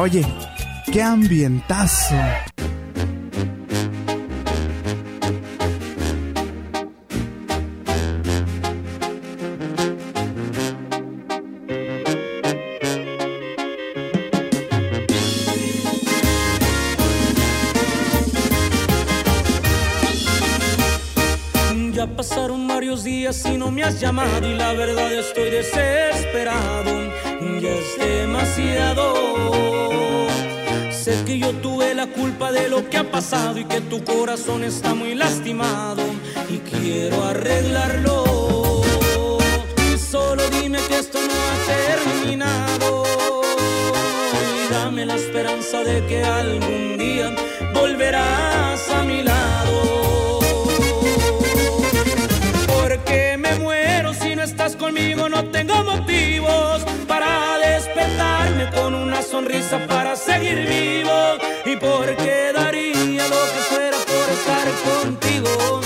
Oye, qué ambientazo. Ya pasaron varios días y no me has llamado y la verdad estoy desesperado. Ya es demasiado. Culpa de lo que ha pasado y que tu corazón está muy lastimado y quiero arreglarlo. Solo dime que esto no ha terminado y dame la esperanza de que algún día volverás con una sonrisa para seguir vivo. Y porque daría lo que fuera por estar contigo.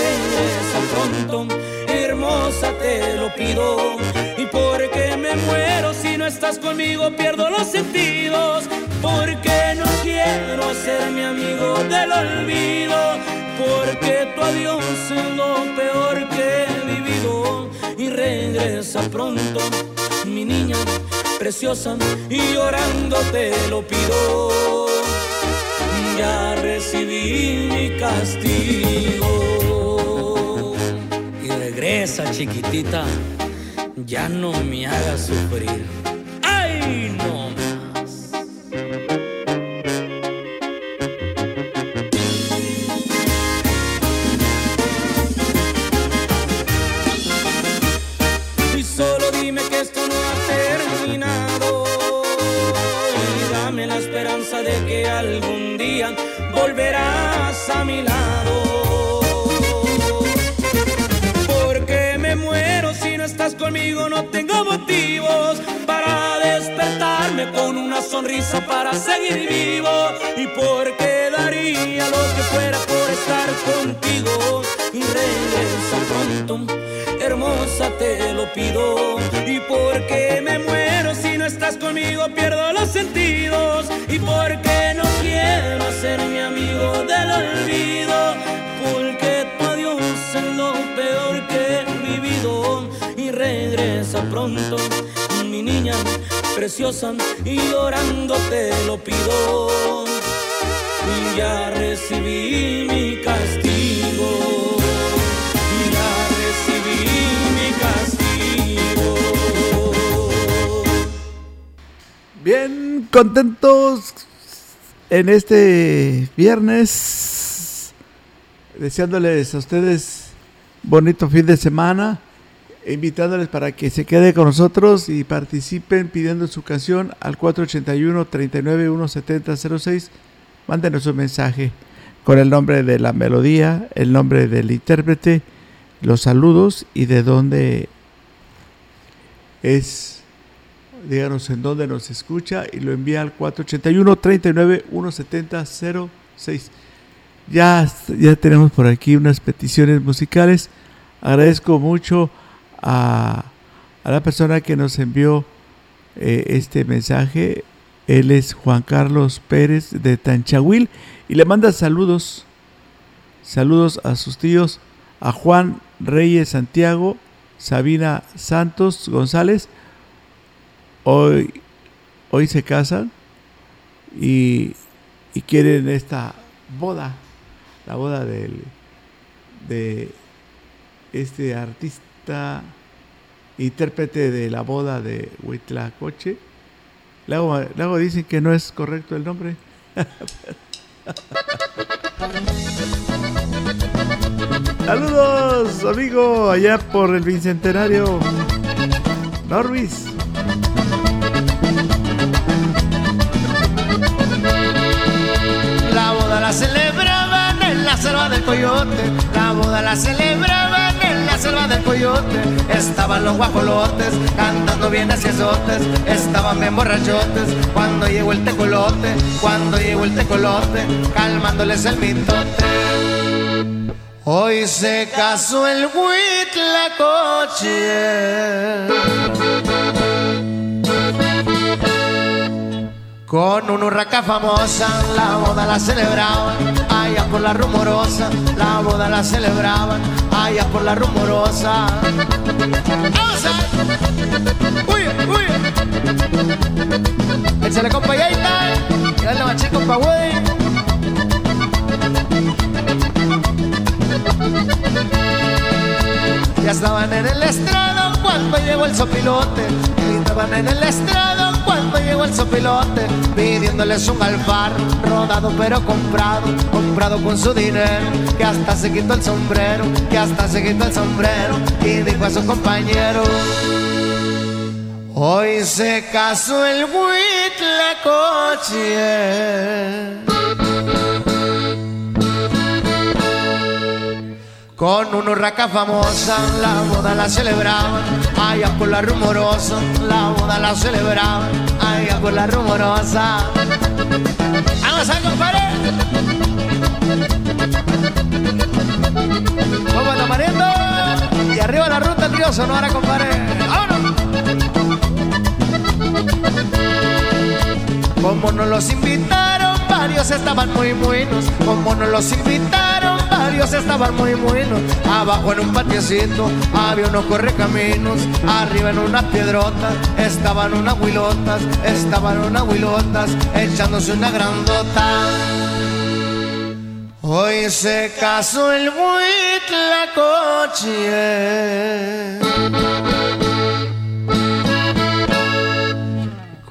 Regresa pronto, hermosa, te lo pido. Y porque me muero si no estás conmigo, pierdo los sentidos. Porque no quiero ser mi amigo del olvido. Porque tu adiós es lo peor que he vivido. Y regresa pronto, preciosa. Y llorando te lo pido. Ya recibí mi castigo. Y regresa, chiquitita. Ya no me hagas sufrir. No tengo motivos para despertarme con una sonrisa para seguir vivo. Y porque daría lo que fuera por estar contigo. Y regresa pronto, hermosa, te lo pido. Y porque me muero si no estás conmigo, pierdo los sentidos. Y porque no quiero ser mi amigo del olvido. Pronto, mi niña preciosa. Y llorando te lo pido. Y ya recibí mi castigo. Ya recibí mi castigo. Bien contentos en este viernes, deseándoles a ustedes bonito fin de semana, invitándoles para que se quede con nosotros y participen pidiendo su canción al 481 39 170 Mándenos un mensaje con el nombre de la melodía, el nombre del intérprete, los saludos y de dónde es díganos en dónde nos escucha y lo envía al 481 39 170 06. Ya, ya tenemos por aquí unas peticiones musicales. Agradezco mucho a, a la persona que nos envió eh, este mensaje. Él es Juan Carlos Pérez de Tanchahuil y le manda saludos. Saludos a sus tíos, a Juan Reyes Santiago, Sabina Santos González, hoy, hoy se casan y, y quieren esta boda, la boda de este artista, intérprete de la boda de Huitlacoche. Luego, luego dicen que no es correcto el nombre. Saludos, amigo, allá por el Bicentenario. Norvis. La boda la celebraban en la selva del coyote. La boda la celebraban selva del coyote. Estaban los guajolotes cantando bien hacia azotes. Estaban bien borrachotes cuando llegó el tecolote. Cuando llegó el tecolote, calmándoles el mitote. Hoy se casó el huitlacoche Con una urraca famosa, la boda la celebraban, allá por la rumorosa, la boda la celebraban, allá por la rumorosa. ¡Vamos a! ¡Uy, uy! Échale compa Yaita, y dale machín compa güey. Ya estaban en el estrado cuando llegó el sopilote. Estaban en el estrado cuando llegó el sopilote. Pidiéndoles un alfar, rodado pero comprado. Comprado con su dinero, que hasta se quitó el sombrero. Que hasta se quitó el sombrero. Y dijo a su compañero. Hoy se casó el coche Con una urraca famosa, la boda la celebraban, allá por la rumorosa, la boda la celebraban, allá por la rumorosa. ¡Vamos a compadre! ¡Vamos mariendo! Y arriba la ruta, tío Sonora, compadre. ¡Vámonos! Como nos los invitaron, varios estaban muy buenos. Como nos los invitaron, varios estaban muy buenos. Abajo en un patiecito había unos correcaminos. Arriba en unas piedrotas estaban unas huilotas. Estaban unas huilotas echándose una grandota. Hoy se casó el coche.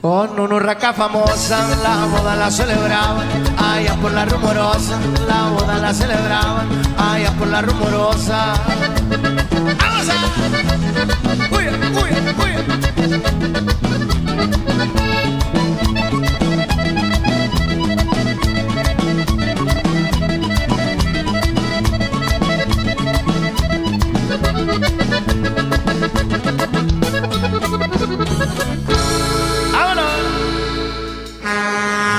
Con una urraca famosa, la boda la celebraban, allá por la rumorosa, la boda la celebraban, allá por la rumorosa. ¡Vamos uy, uy!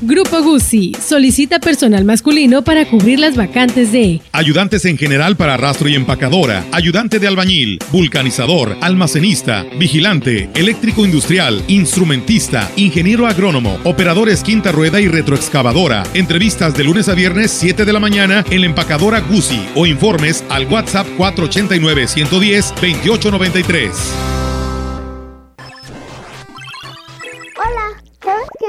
Grupo Guzzi solicita personal masculino para cubrir las vacantes de ayudantes en general para rastro y empacadora, ayudante de albañil, vulcanizador, almacenista, vigilante, eléctrico industrial, instrumentista, ingeniero agrónomo, operadores quinta rueda y retroexcavadora. Entrevistas de lunes a viernes 7 de la mañana en la empacadora Guzzi o informes al WhatsApp 489 110 2893.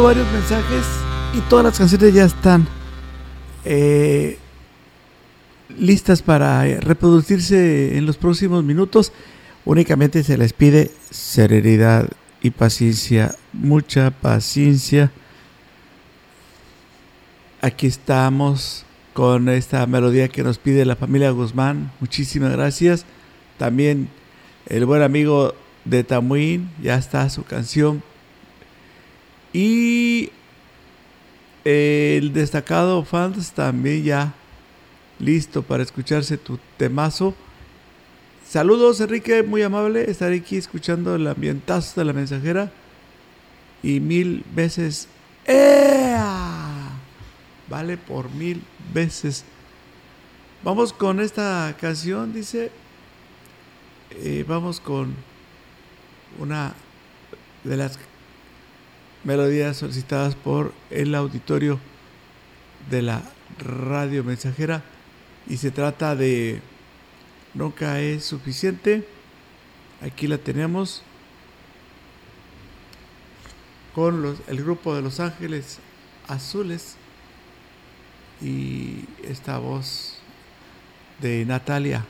Varios mensajes y todas las canciones ya están eh, listas para reproducirse en los próximos minutos. Únicamente se les pide serenidad y paciencia, mucha paciencia. Aquí estamos con esta melodía que nos pide la familia Guzmán. Muchísimas gracias. También el buen amigo de Tamuín, ya está su canción. Y el destacado fans también ya listo para escucharse tu temazo. Saludos Enrique, muy amable estar aquí escuchando el ambientazo de la mensajera. Y mil veces... ¡Ea! Vale por mil veces. Vamos con esta canción, dice. Eh, vamos con una de las melodías solicitadas por el auditorio de la radio mensajera y se trata de Nunca es suficiente. Aquí la tenemos con el grupo de Los Ángeles Azules y esta voz de Natalia.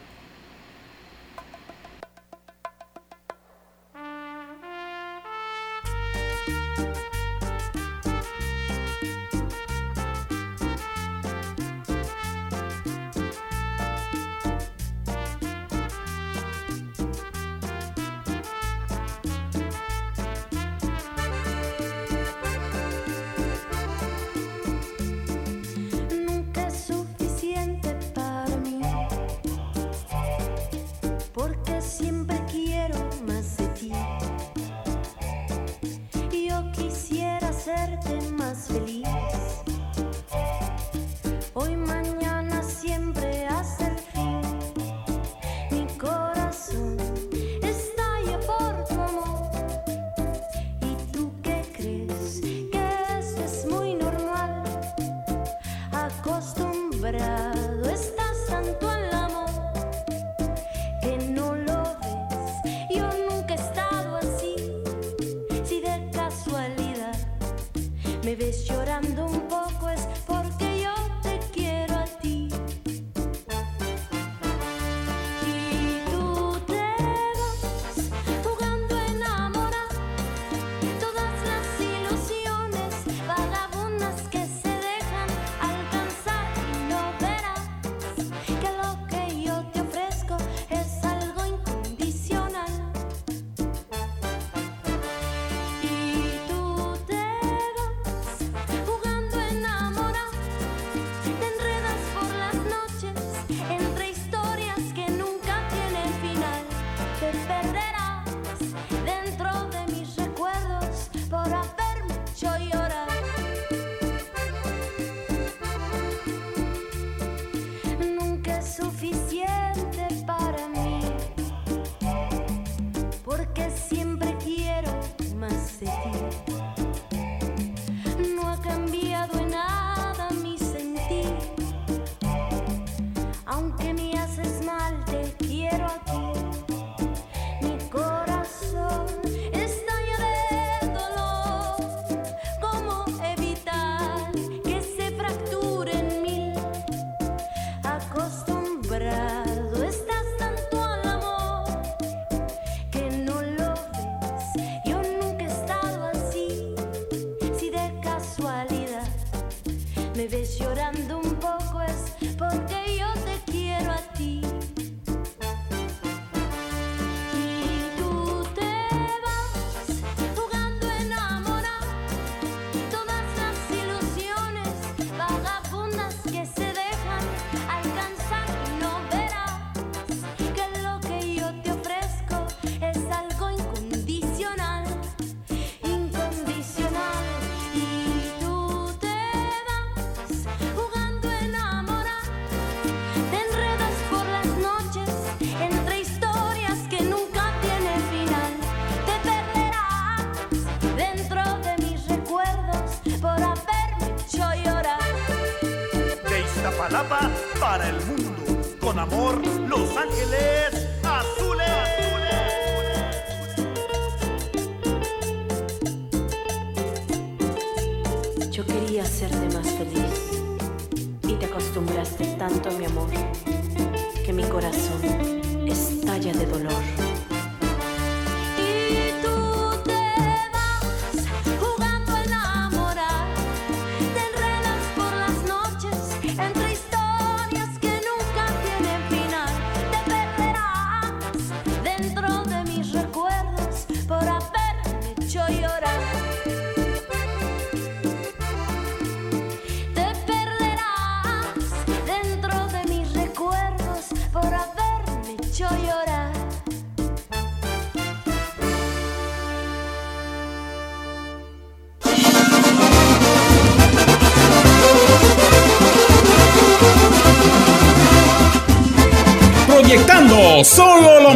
Para el mundo. Con amor, Los Ángeles Azules. Yo quería hacerte más feliz y te acostumbraste tanto a mi amor que mi corazón estalla de dolor.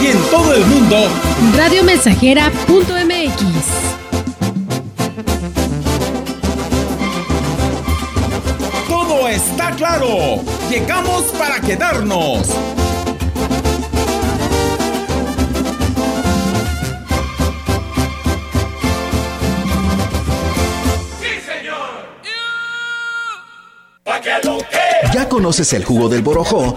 Y en todo el mundo, radiomensajera.mx. Todo está claro. Llegamos para quedarnos. ¿Ya conoces el jugo del borojó?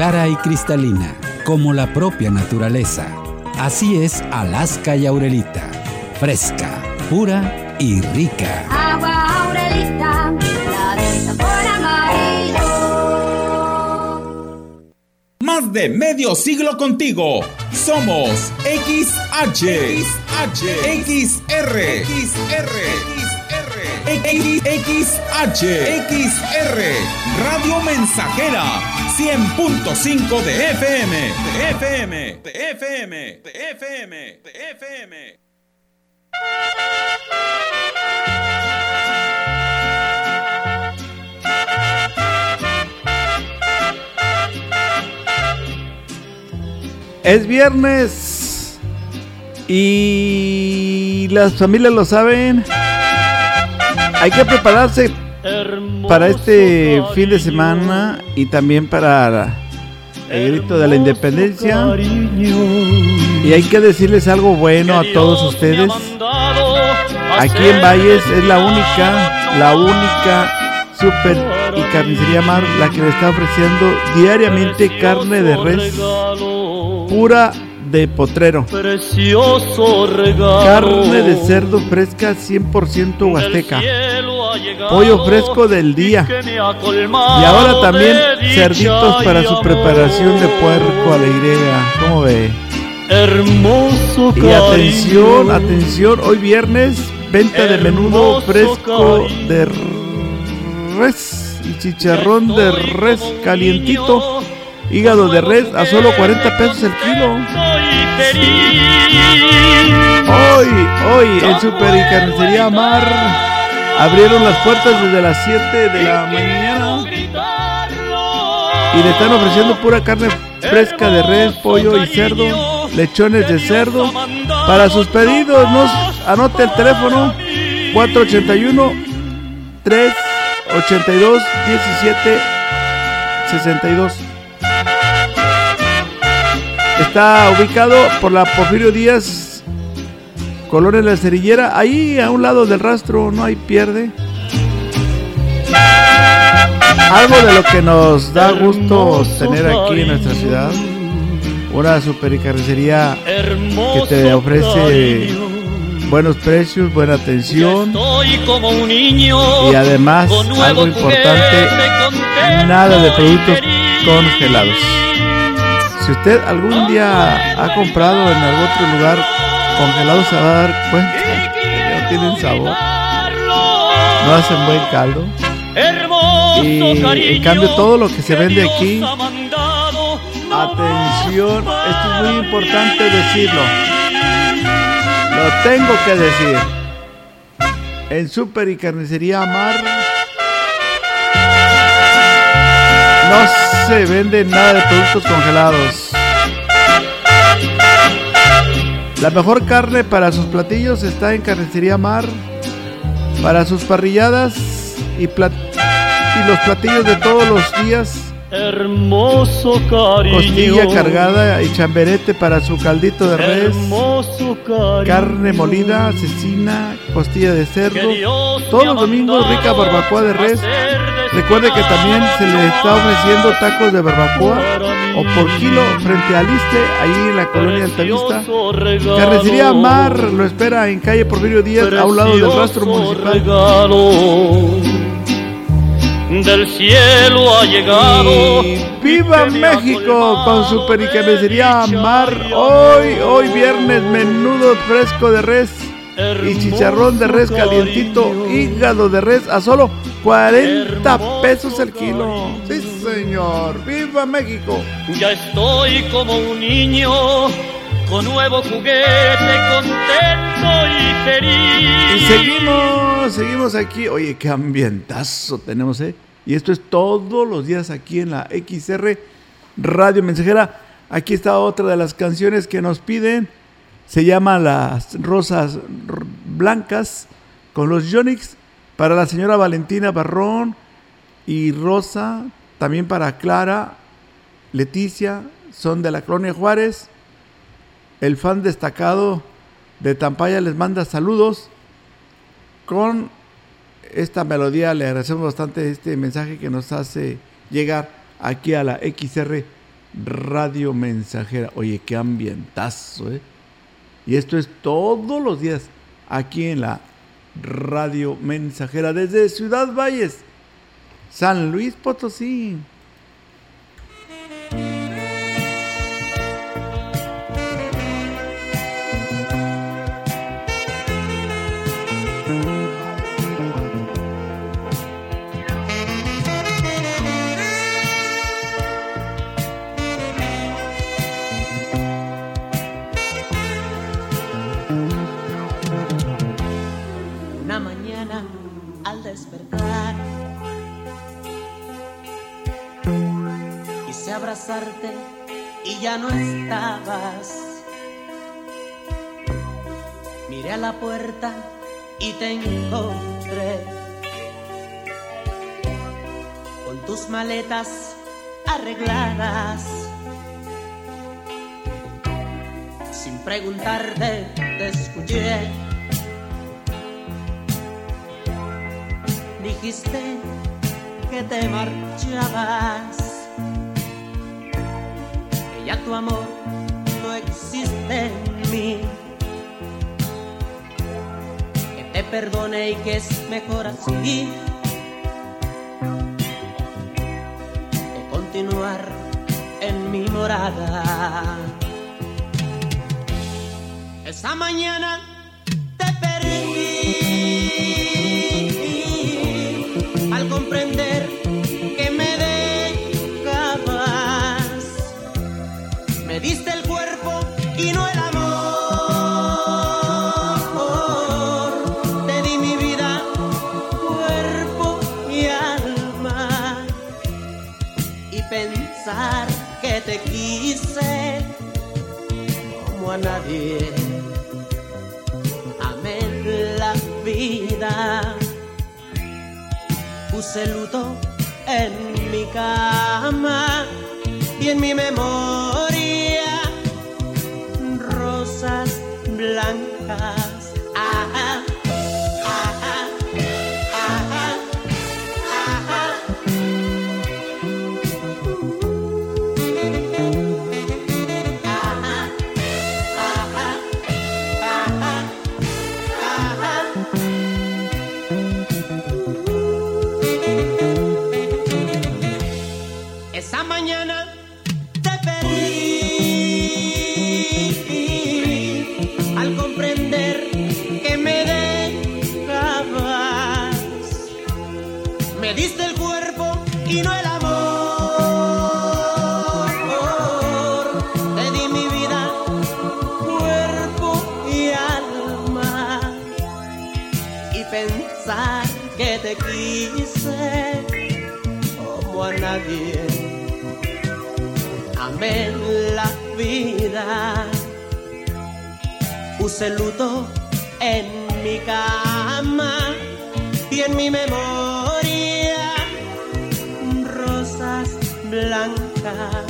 Clara y cristalina, como la propia naturaleza. Así es Alaska y Aurelita. Fresca, pura y rica. Agua Aurelita, la por amarillo. Más de medio siglo contigo. Somos XH, XH, XR, XR. XH, XR, Radio Mensajera, 100.5 de FM, de FM, de FM, de FM, de FM. Es viernes y las familias lo saben. Hay que prepararse para este fin de semana y también para el grito de la independencia. Y hay que decirles algo bueno a todos ustedes. Aquí en Valles es la única, la única super y carnicería mar la que le está ofreciendo diariamente carne de res pura de potrero. Precioso regalo. Carne de cerdo fresca 100% huasteca. Pollo fresco del día. Y ahora también cerditos para su preparación de puerco a la. ¿Cómo ve? Hermoso Y atención, atención, hoy viernes, venta de menudo fresco de res y chicharrón de res calientito hígado de res a solo 40 pesos el kilo. Hoy, hoy en Super y Carnicería Mar abrieron las puertas desde las 7 de la mañana y le están ofreciendo pura carne fresca de res, pollo y cerdo, lechones de cerdo. Para sus pedidos, nos anote el teléfono 481 382 17 62. Está ubicado por la Porfirio Díaz, Colonia La Cerillera. Ahí a un lado del rastro no hay pierde. Algo de lo que nos da gusto tener aquí en nuestra ciudad. Una super carnicería que te ofrece buenos precios, buena atención. Como un niño. Y además, algo importante, nada de productos congelados. Si usted algún día ha comprado en algún otro lugar congelados, se va a dar cuenta que no tienen sabor, no hacen buen caldo. Y en cambio todo lo que se vende aquí, atención, esto es muy importante decirlo. Lo tengo que decir. En Super y Carnicería Mar no se vende nada de productos congelados. La mejor carne para sus platillos está en Carnicería Mar. Para sus parrilladas y, y los platillos de todos los días. Hermoso cariño. Costilla cargada y chamberete para su caldito de res. Hermoso cariño. Carne molida, cecina, costilla de cerdo. Todos los domingos rica barbacoa de res. Recuerde que también se le está ofreciendo tacos de barbacoa o por kilo frente al Iste, ahí en la colonia Altavista. Carnicería Mar lo espera en calle Porfirio Díaz, a un lado del rastro municipal. regalo. Del cielo ha llegado. ¡Viva México! Con Super y Carnicería Mar. Hoy, hoy viernes, menudo fresco de res y chicharrón de res calientito, hígado de res a solo 40 pesos el kilo. Sí, señor. ¡Viva México! Ya estoy como un niño con nuevo juguete, contento y feliz. Seguimos, seguimos aquí. Oye, qué ambientazo tenemos, ¿eh? Y esto es todos los días aquí en la XR Radio Mensajera. Aquí está otra de las canciones que nos piden. Se llama Las Rosas Blancas con los Yonix para la señora Valentina Barrón y Rosa, también para Clara, Leticia, son de la Colonia Juárez. El fan destacado de Tampaya les manda saludos con esta melodía. Le agradecemos bastante este mensaje que nos hace llegar aquí a la XR Radio Mensajera. Oye, qué ambientazo, ¿eh? Y esto es todos los días aquí en la Radio Mensajera desde Ciudad Valles, San Luis Potosí. Abrazarte y ya no estabas. Miré a la puerta y te encontré con tus maletas arregladas. Sin preguntarte te escuché. dijiste que te marchabas, tu amor no existe en mí, que te perdone y que es mejor así, que continuar en mi morada. Esa mañana te perdí al comprender puse luto en mi cama y en mi memoria Puse luto en mi cama y en mi memoria rosas blancas.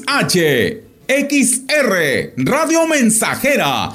XH, XR, Radio Mensajera,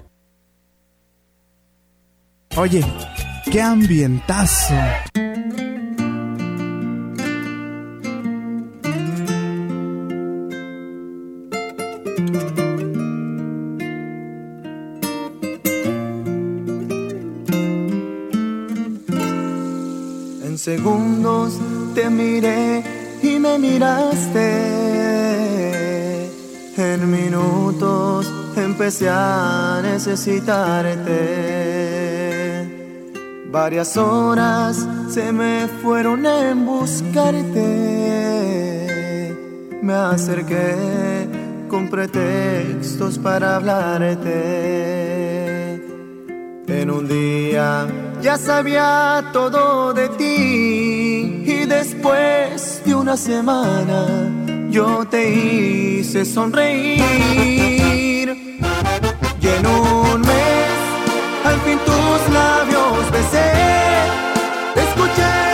Oye, qué ambientazo. En segundos te miré y me miraste. En minutos empecé a necesitarte. Varias horas se me fueron en buscarte. Me acerqué con pretextos para hablarte. En un día ya sabía todo de ti y después de una semana yo te hice sonreír. Y en un labios besé. Escuché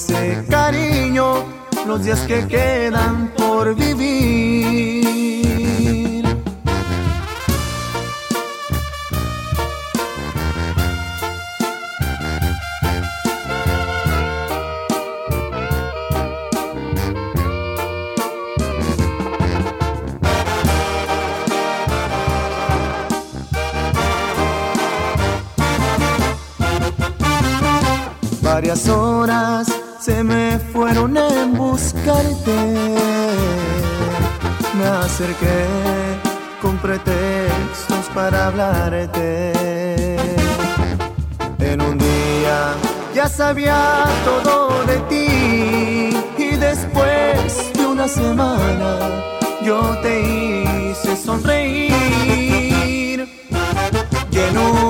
ese cariño, los días que quedan por vivir. Acerqué con pretextos para hablarte. En un día ya sabía todo de ti y después de una semana yo te hice sonreír. Y en un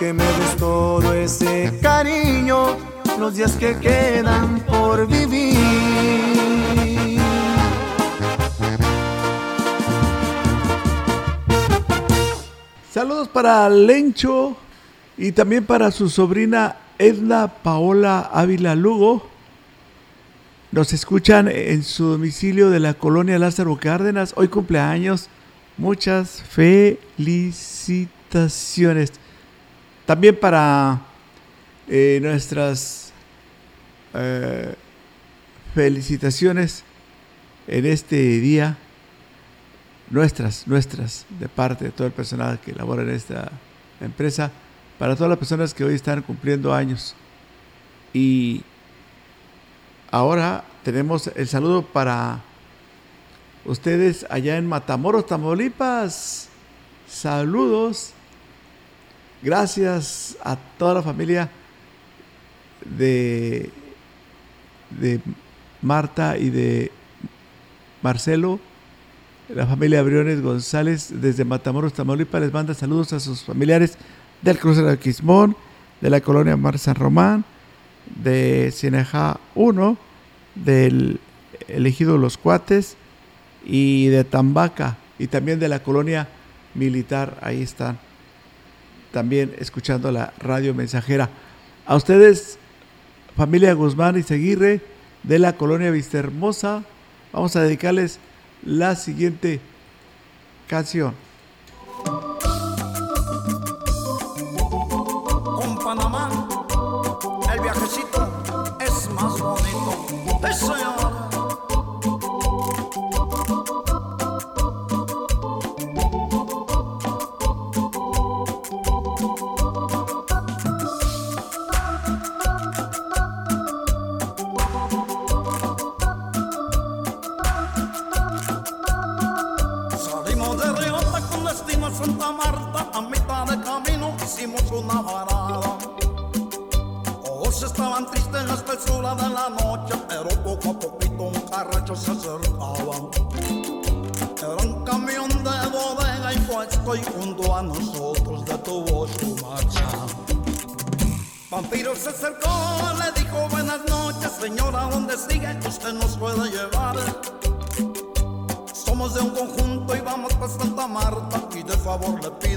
que me des todo ese cariño, los días que quedan por vivir. Saludos para Lencho y también para su sobrina Edna Paola Ávila Lugo. Nos escuchan en su domicilio de la colonia Lázaro Cárdenas. Hoy cumpleaños. Muchas felicitaciones. También para eh, nuestras eh, felicitaciones en este día. Nuestras, nuestras, de parte de todo el personal que labora en esta empresa. Para todas las personas que hoy están cumpliendo años. Y ahora tenemos el saludo para ustedes allá en Matamoros, Tamaulipas. Saludos. Gracias a toda la familia de, de Marta y de Marcelo. La familia Briones González desde Matamoros, Tamaulipas les manda saludos a sus familiares del crucero de Quismón, de la colonia Mar San Román, de Cineja 1, del elegido Los Cuates y de Tambaca y también de la colonia militar. Ahí están también escuchando la radio mensajera. A ustedes, familia Guzmán y Seguirre de la colonia Vistahermosa, vamos a dedicarles la siguiente canción. Con Panamá, el viajecito es más bonito. Eso se acercó, le dijo buenas noches, señora, ¿dónde sigue? Usted nos puede llevar. Somos de un conjunto y vamos para Santa Marta y de favor le pido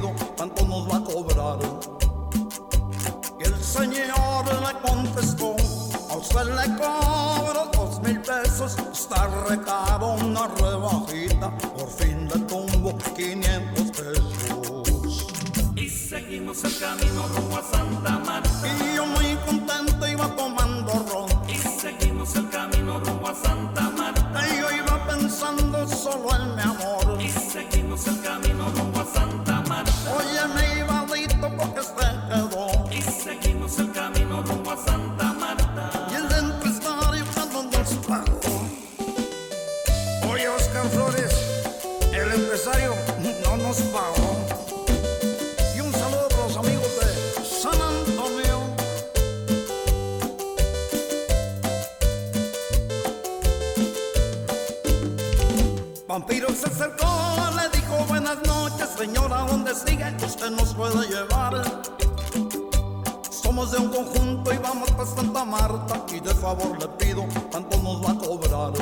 Santa Marta y de favor le pido cuánto nos va a cobrar.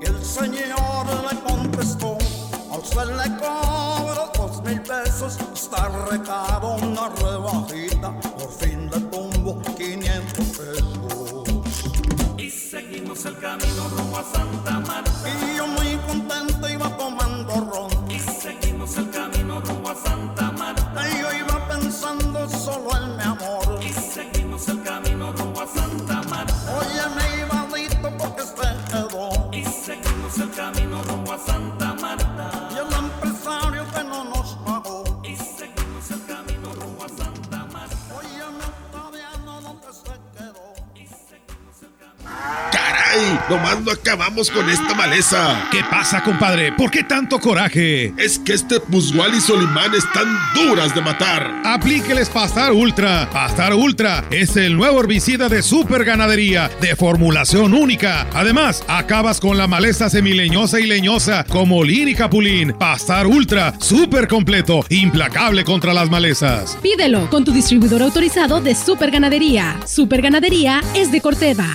Y el señor le contestó, a usted le cobro dos mil pesos, está recado una rebajita, por fin le tumbo 500 pesos. Y seguimos el camino rumbo a Santa Marta. Y Nomás no acabamos con esta maleza. ¿Qué pasa, compadre? ¿Por qué tanto coraje? Es que este Pusgual y Solimán están duras de matar. Aplíqueles Pastar Ultra. Pastar Ultra es el nuevo herbicida de super ganadería de formulación única. Además, acabas con la maleza semileñosa y leñosa como lin y capulín. Pastar Ultra, súper completo, implacable contra las malezas. Pídelo con tu distribuidor autorizado de Super Ganadería. Super Ganadería es de Corteva.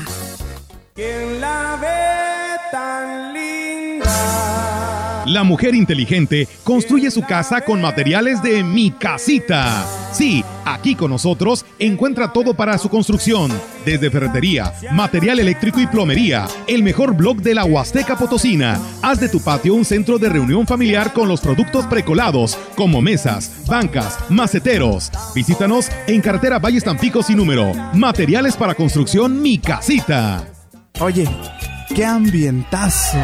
¿Quién la ve tan linda? La mujer inteligente construye su casa con materiales de Mi Casita. Sí, aquí con nosotros encuentra todo para su construcción, desde ferretería, material eléctrico y plomería. El mejor blog de la Huasteca Potosina. Haz de tu patio un centro de reunión familiar con los productos precolados, como mesas, bancas, maceteros. Visítanos en carretera Valles Tampico sin número. Materiales para construcción Mi Casita. Oye, qué ambientazo.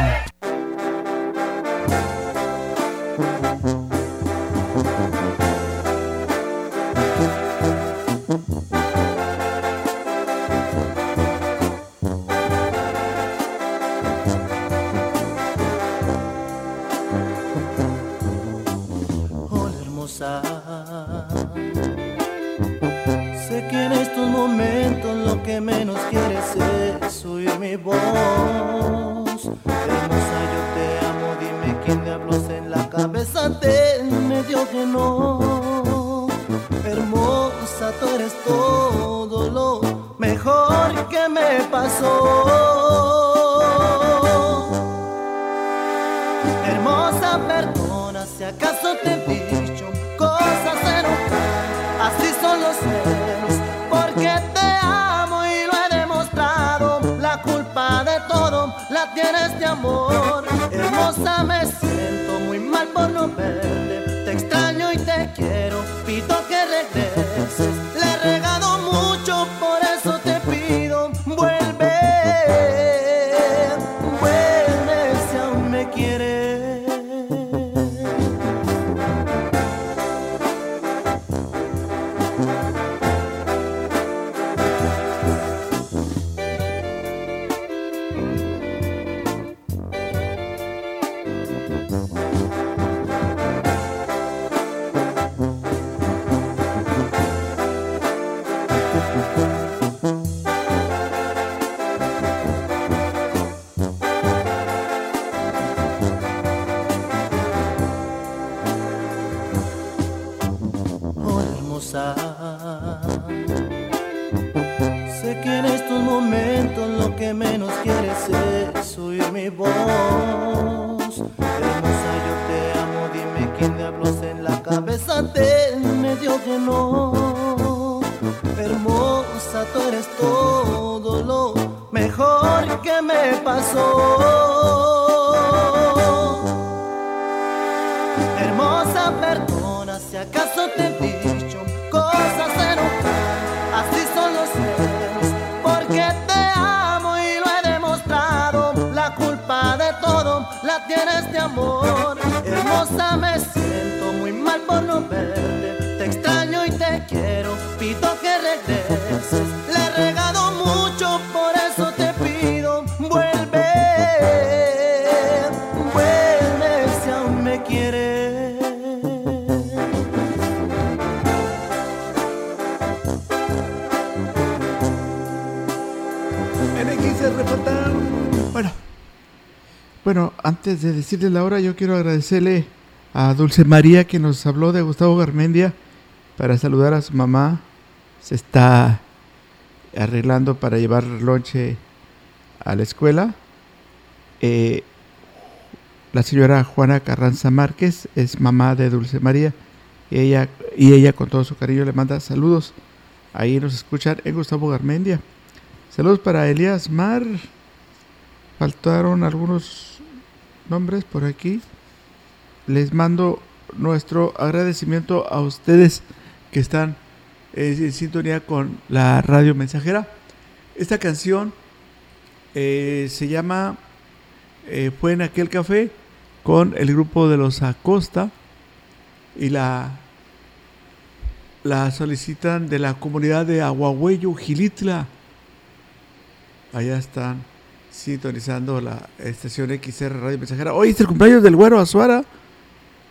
Hola hermosa. Que menos quieres es oír mi voz. Hermosa, yo te amo, dime quién diablos en la cabeza te medio que no. Hermosa, tú eres todo lo mejor que me pasó. Hermosa, perdona si acaso te tienes de amor. Hermosa, me siento muy mal por no verte. Te extraño y te quiero, pido que regreses. Tienes de amor. Hermosa, me siento muy mal por no verte. Te extraño y te quiero, pido que regreses. Bueno, antes de decirle la hora, yo quiero agradecerle a Dulce María que nos habló de Gustavo Garmendia para saludar a su mamá. Se está arreglando para llevar lonche a la escuela. Eh, la señora Juana Carranza Márquez es mamá de Dulce María y ella, y ella con todo su cariño le manda saludos. Ahí nos escuchan en Gustavo Garmendia. Saludos para Elías Mar. Faltaron algunos nombres por aquí. Les mando nuestro agradecimiento a ustedes que están eh, en sintonía con la radio mensajera. Esta canción eh, se llama eh, Fue en aquel café con el grupo de los Acosta y la, la solicitan de la comunidad de Aguahuello, Gilitla. Allá están sintonizando la estación XR Radio Mensajera. Hoy es el cumpleaños del güero Azuara.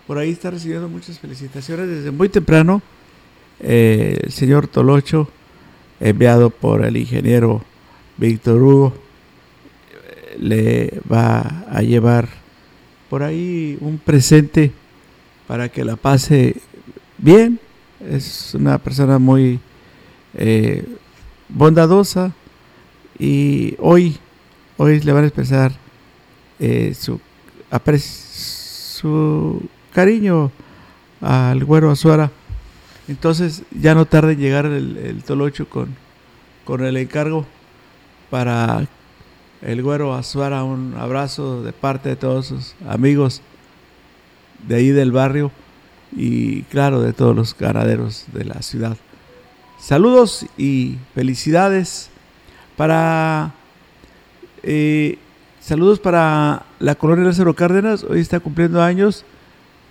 Por ahí está recibiendo muchas felicitaciones desde muy temprano. Eh, el señor Tolocho, enviado por el ingeniero Víctor Hugo, le va a llevar por ahí un presente para que la pase bien. Es una persona muy eh, bondadosa y hoy, hoy le van a expresar eh, su, cariño al güero Azuara. Entonces ya no tarde en llegar el, el Tolocho con, con el encargo para el güero Azuara. Un abrazo de parte de todos sus amigos de ahí del barrio y claro de todos los ganaderos de la ciudad. Saludos y felicidades para eh, saludos para la colonia Lázaro Cárdenas. Hoy está cumpliendo años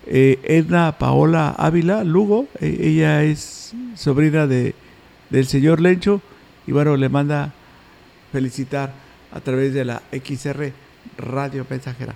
eh, Edna Paola Ávila Lugo. E, ella es sobrina de, del señor Lencho y bueno, le manda felicitar a través de la XR Radio Mensajera.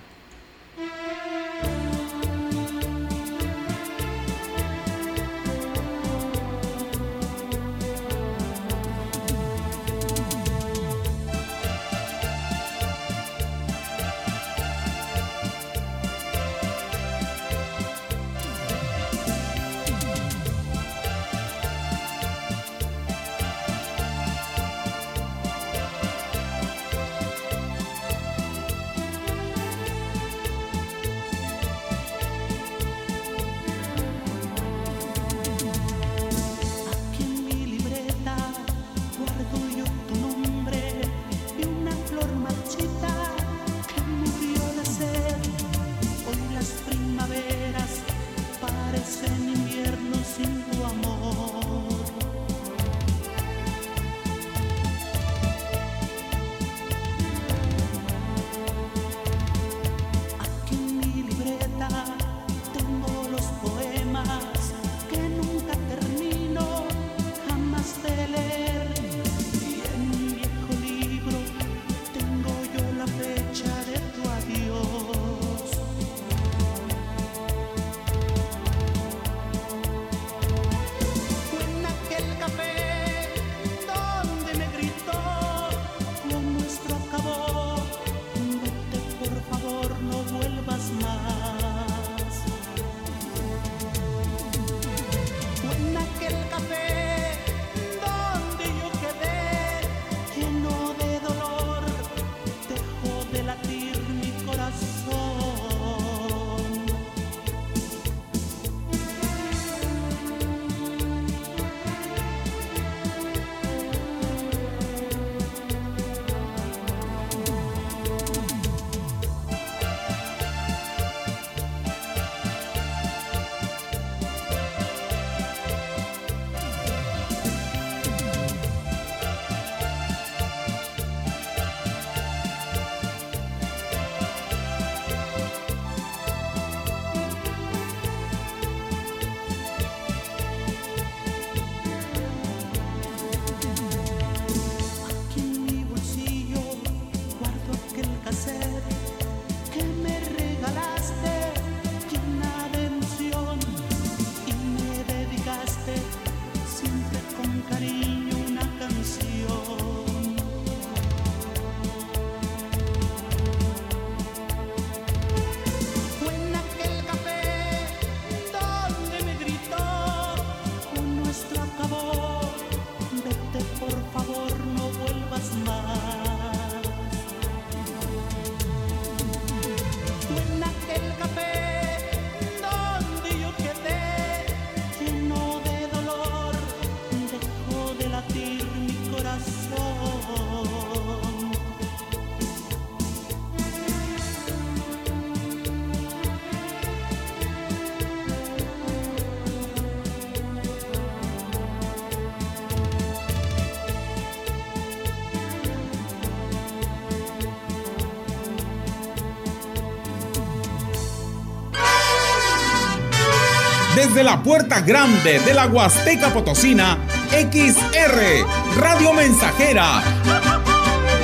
Desde la puerta grande de la Huasteca Potosina, XR, Radio Mensajera.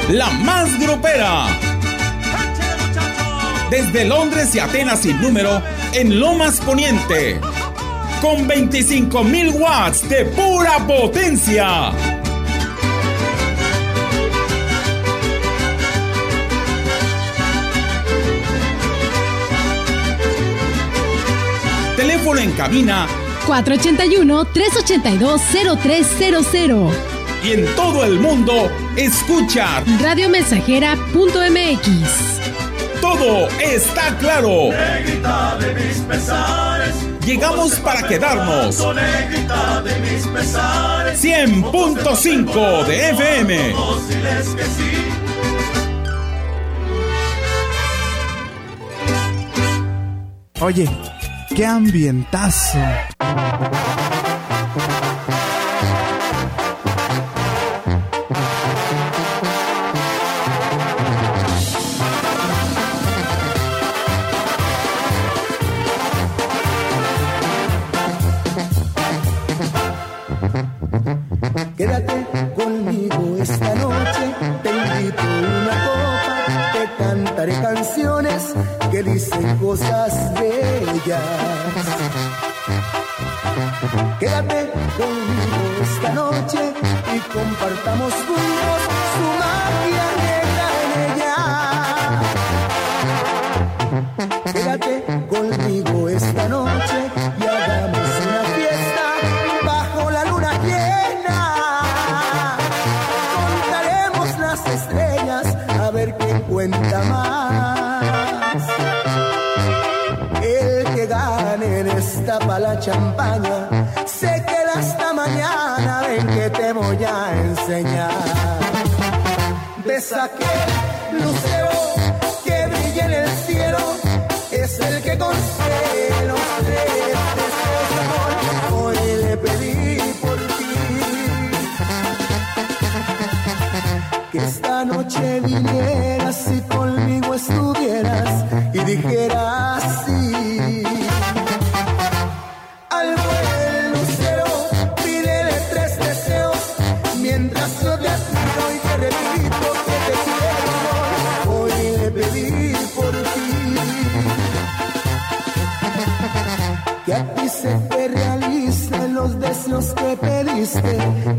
la más grupera. Desde Londres y Atenas sin número, en Lomas Poniente. Con 25.000 watts de pura potencia. Teléfono en cabina 481-382-0300. y en todo el mundo, escucha Radiomensajera.mx. Todo está claro. Negrita de mis pesares. Llegamos para quedarnos. Negrita de mis pesares. 100.5 de FM. Oye, qué ambientazo. Besa que lucero que brilla en el cielo es el que concede los tres. Hoy le pedí por ti que esta noche vinieras y conmigo estuvieras y dijeras sí.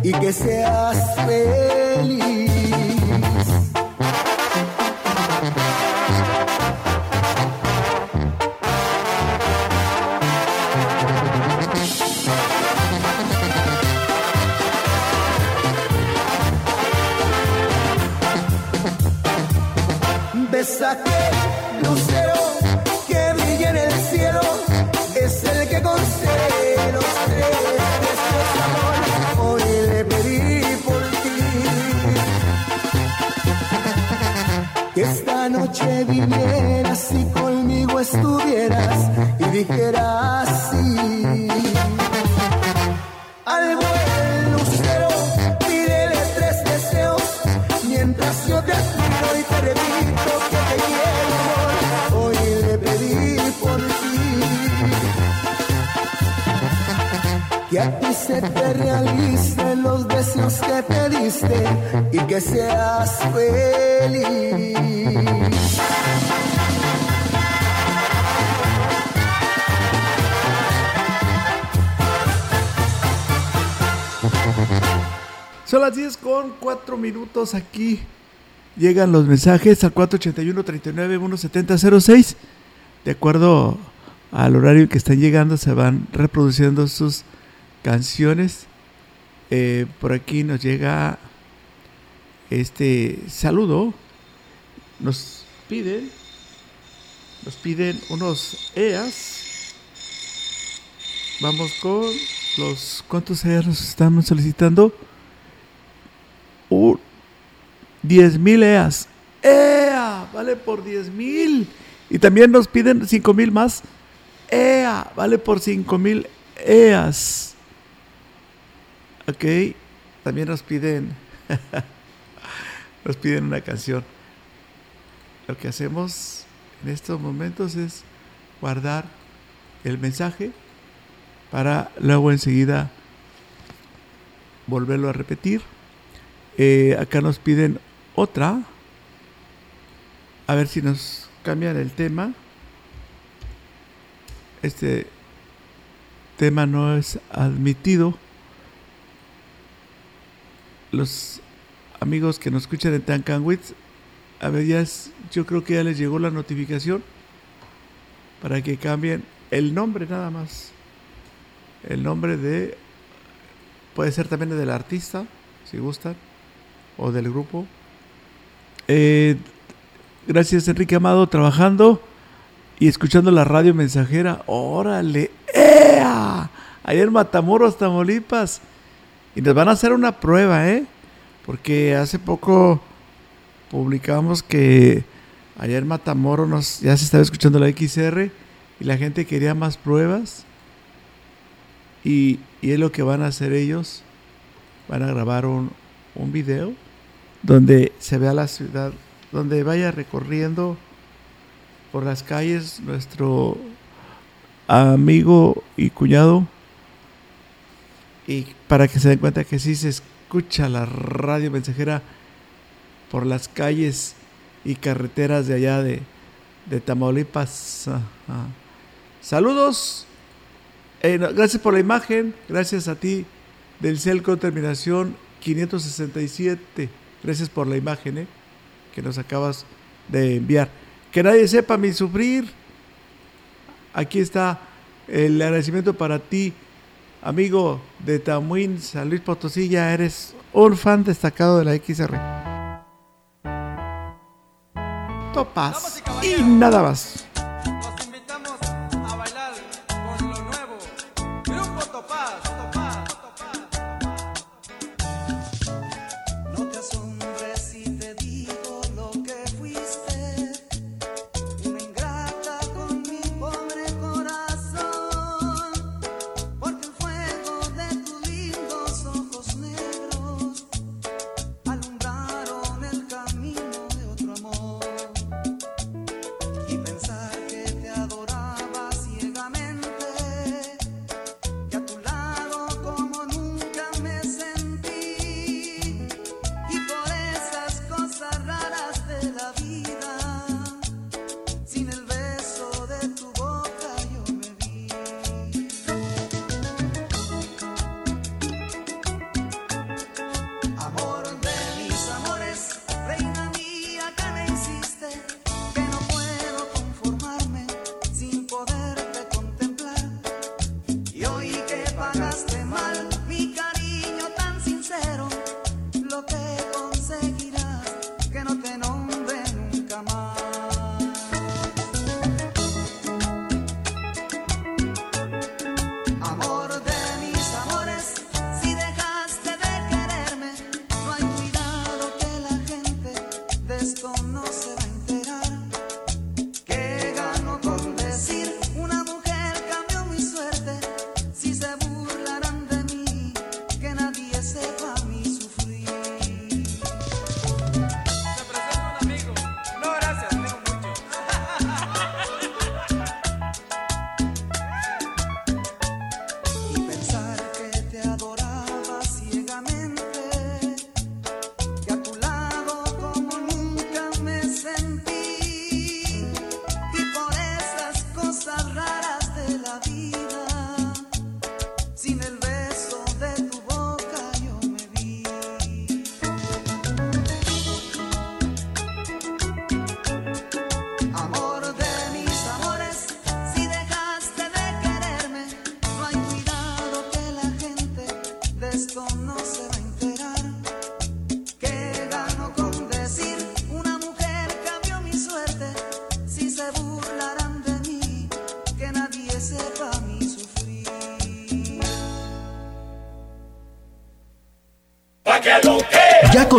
Y que seas feliz. Estuvieras y dijeras sí. Al buen lucero pídele tres deseos mientras yo te admiro y te repito que te quiero. Hoy le pedí por ti que a ti se te realicen los deseos que pediste y que seas feliz. Las 10 con 4 minutos aquí. Llegan los mensajes al 481-39-17006. De acuerdo al horario que están llegando, se van reproduciendo sus canciones. Eh, por aquí nos llega este saludo. Nos piden, nos piden unos EAS. Vamos con los cuántos EAS nos están solicitando. Un 10 mil EAS. ¡EA! Vale por 10 mil. Y también nos piden 5 mil más. ¡EA! Vale por 5 mil EAS. Ok. También nos piden. nos piden una canción. Lo que hacemos en estos momentos es guardar el mensaje para luego enseguida volverlo a repetir. Eh, acá nos piden otra. A ver si nos cambian el tema. Este tema no es admitido. Los amigos que nos escuchan en Tancanwitz, a ver, ya yo creo que ya les llegó la notificación para que cambien el nombre nada más. El nombre de, puede ser también del artista, si gustan, o del grupo. Eh, gracias Enrique Amado, trabajando y escuchando la radio mensajera. Órale, ¡Ea! Ayer Matamoros, Tamaulipas. Y nos van a hacer una prueba, ¿eh? Porque hace poco publicamos que ayer Matamoros nos, ya se estaba escuchando la XR y la gente quería más pruebas. Y, y es lo que van a hacer ellos. Van a grabar un, un video donde se vea la ciudad, donde vaya recorriendo por las calles nuestro amigo y cuñado y para que se den cuenta que sí se escucha la radio mensajera por las calles y carreteras de allá de, de Tamaulipas. Ajá. Saludos. Eh, no, gracias por la imagen. Gracias a ti del CEL con terminación 567. Gracias por la imagen eh, que nos acabas de enviar. Que nadie sepa mi sufrir. Aquí está el agradecimiento para ti, amigo de Tamuín, San Luis Potosí. Ya eres un fan destacado de la XR. Topas y nada más.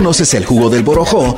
Conoces el jugo del Borojó?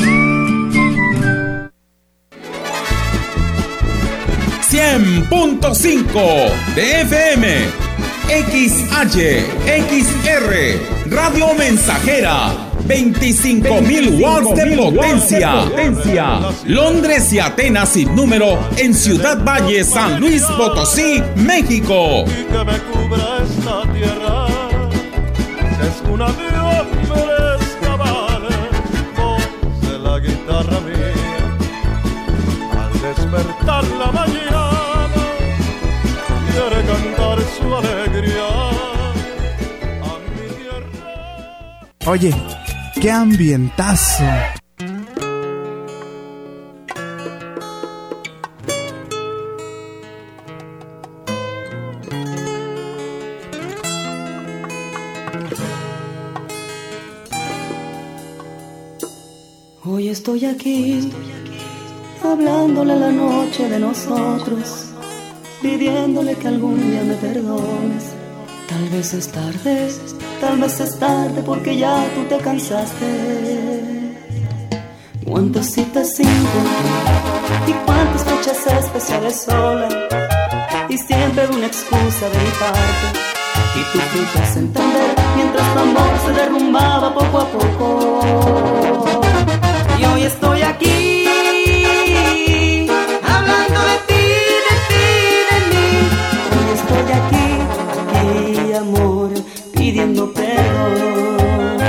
100.5 de FM, XH, XR, Radio Mensajera, 25.000 watts de potencia. Londres y Atenas sin número en Ciudad Valle, San Luis Potosí, México. que me cubra esta tierra, es una Oye, qué ambientazo. Hoy estoy aquí, hablándole la noche de nosotros, pidiéndole que algún día me perdones. Tal vez es tarde, tal vez es tarde porque ya tú te cansaste. Cuántas citas sin y cuántas fechas especiales sola y siempre una excusa de mi parte. Y tú fuiste entender mientras tu amor se derrumbaba poco a poco. Y hoy estoy aquí, hablando de ti, de ti, de mí. Hoy estoy aquí, pidiendo perdón.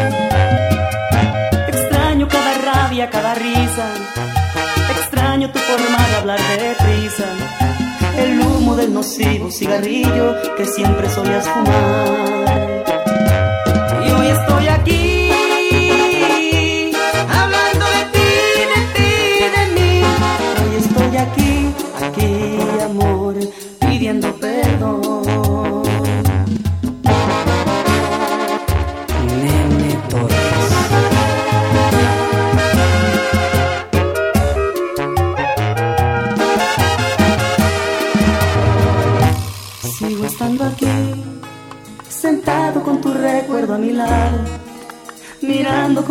Extraño cada rabia, cada risa. Extraño tu forma de hablar deprisa. El humo del nocivo cigarrillo que siempre solías fumar. Y hoy estoy aquí.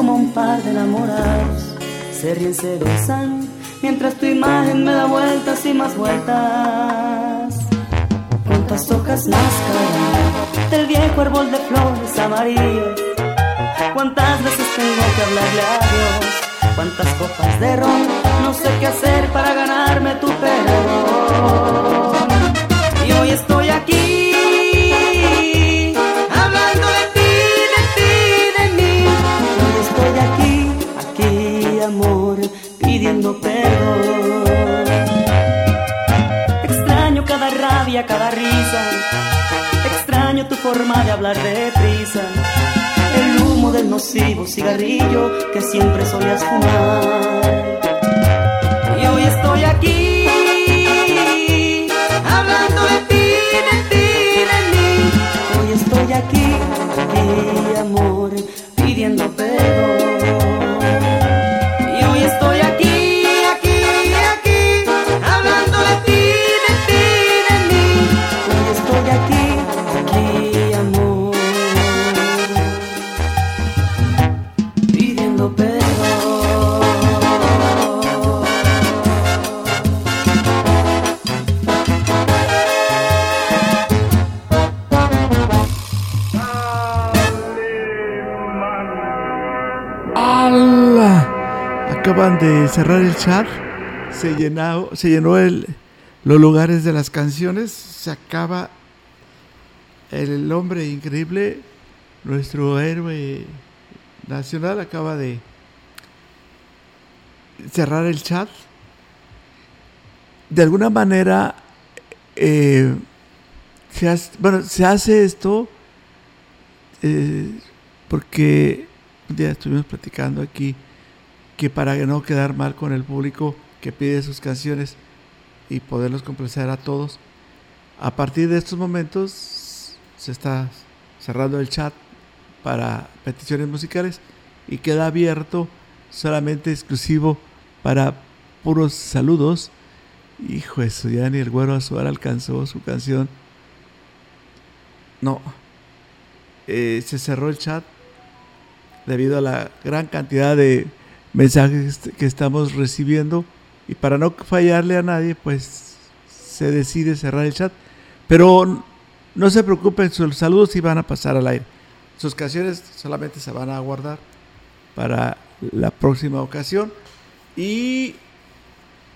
Como un par de enamorados. Se ríen, se besan, mientras tu imagen me da vueltas y más vueltas. Cuántas hojas más caen del viejo árbol de flores amarillas. Cuántas veces tengo que hablarle a Dios. Cuántas copas de ron, no sé qué hacer para ganarme tu perdón. Cada risa. Extraño tu forma de hablar deprisa. El humo del nocivo cigarrillo que siempre solías fumar. Y hoy estoy aquí, hablando de ti, de ti, de mí. Hoy estoy aquí, aquí, cerrar el chat. Se llenó, se llenó el, los lugares de las canciones. Se acaba el hombre increíble, nuestro héroe nacional, acaba de cerrar el chat. De alguna manera, eh, se hace, bueno, se hace esto eh, porque un día estuvimos platicando aquí que para no quedar mal con el público que pide sus canciones y poderlos complacer a todos, a partir de estos momentos se está cerrando el chat para peticiones musicales y queda abierto solamente exclusivo para puros saludos. Hijo eso, ya ni el güero Azuara alcanzó su canción. No, eh, se cerró el chat debido a la gran cantidad de mensajes que estamos recibiendo y para no fallarle a nadie, pues se decide cerrar el chat. Pero no se preocupen, sus saludos sí van a pasar al aire. Sus canciones solamente se van a guardar para la próxima ocasión. Y,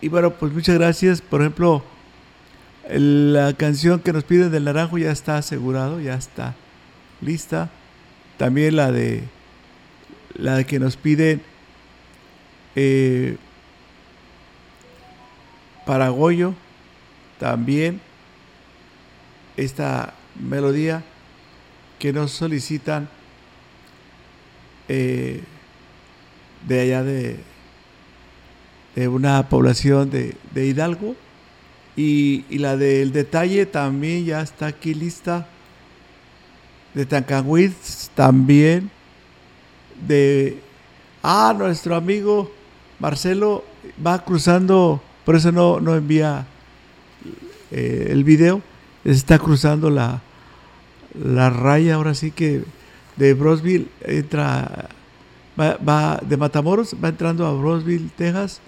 y bueno, pues muchas gracias. Por ejemplo, la canción que nos piden del Naranjo ya está asegurado, ya está lista. También la de la que nos piden eh, también esta melodía que nos solicitan eh, de allá de, de una población de, de Hidalgo. Y, y, la del detalle también ya está aquí lista. De Tancanwitz también. De. Ah, nuestro amigo Marcelo va cruzando. Por eso no, no envía eh, el video. Está cruzando la, la raya. Ahora sí que de Brosville entra. Va, de Matamoros, va entrando a Brosville, Texas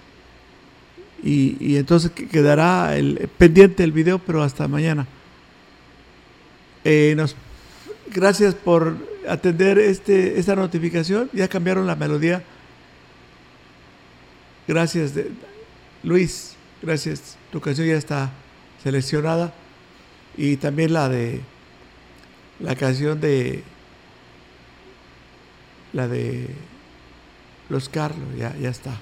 y, y, entonces quedará el, pendiente el video, pero hasta mañana. Eh, nos, gracias por atender este, esta notificación. Ya cambiaron la melodía. Gracias, Luis. Gracias. Tu canción ya está seleccionada. Y también la de la canción de la de Los Carlos, ya, ya está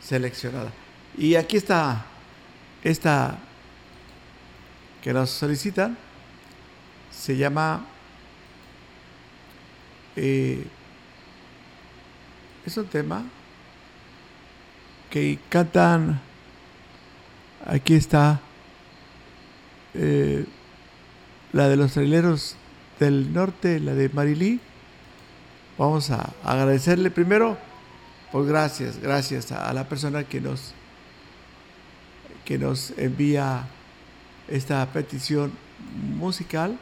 seleccionada. Y aquí está esta que nos solicitan. Se llama... Eh, es un tema cantan... Aquí está eh, la de los traileros del norte, la de Marilí. Vamos a agradecerle primero, pues gracias, gracias a, a la persona que nos que nos envía esta petición musical.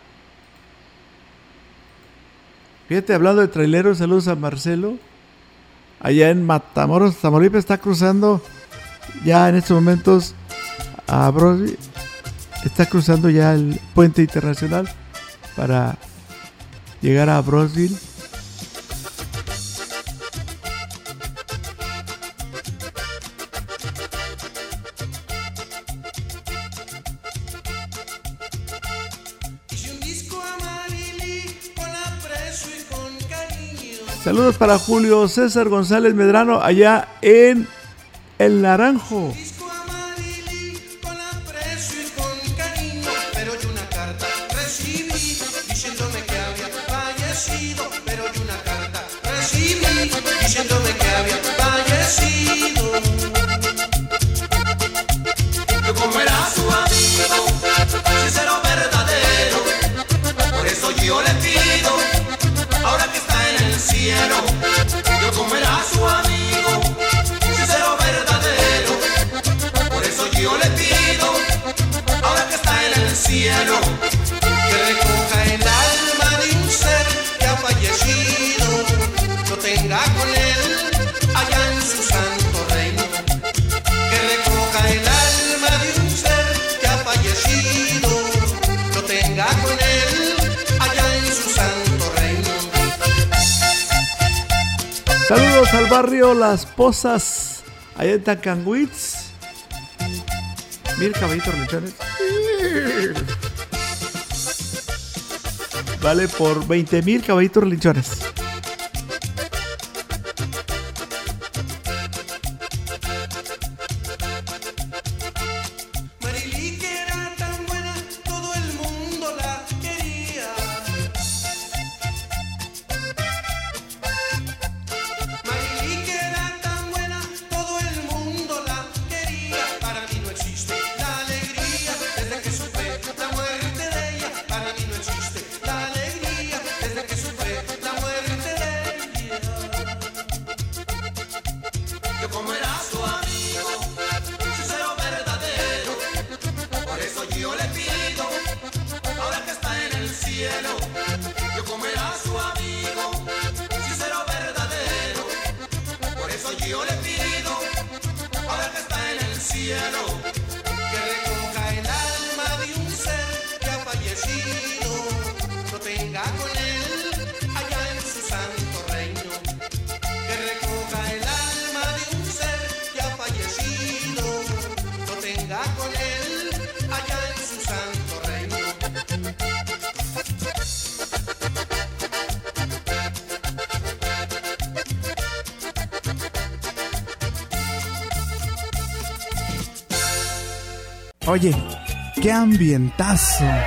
Fíjate, hablando de traileros, saludos a Marcelo. Allá en Matamoros, Tamaulipas, está cruzando ya en estos momentos a Brosville. Está cruzando ya el puente internacional para llegar a Brosville. Saludos para Julio César González Medrano allá en El Naranjo. Cielo, yo como era su Saludos al barrio Las Posas, allá en Tacanguitz. Mira, caballitos religiones. Vale por 20 mil caballitos relinchones. ambientazo.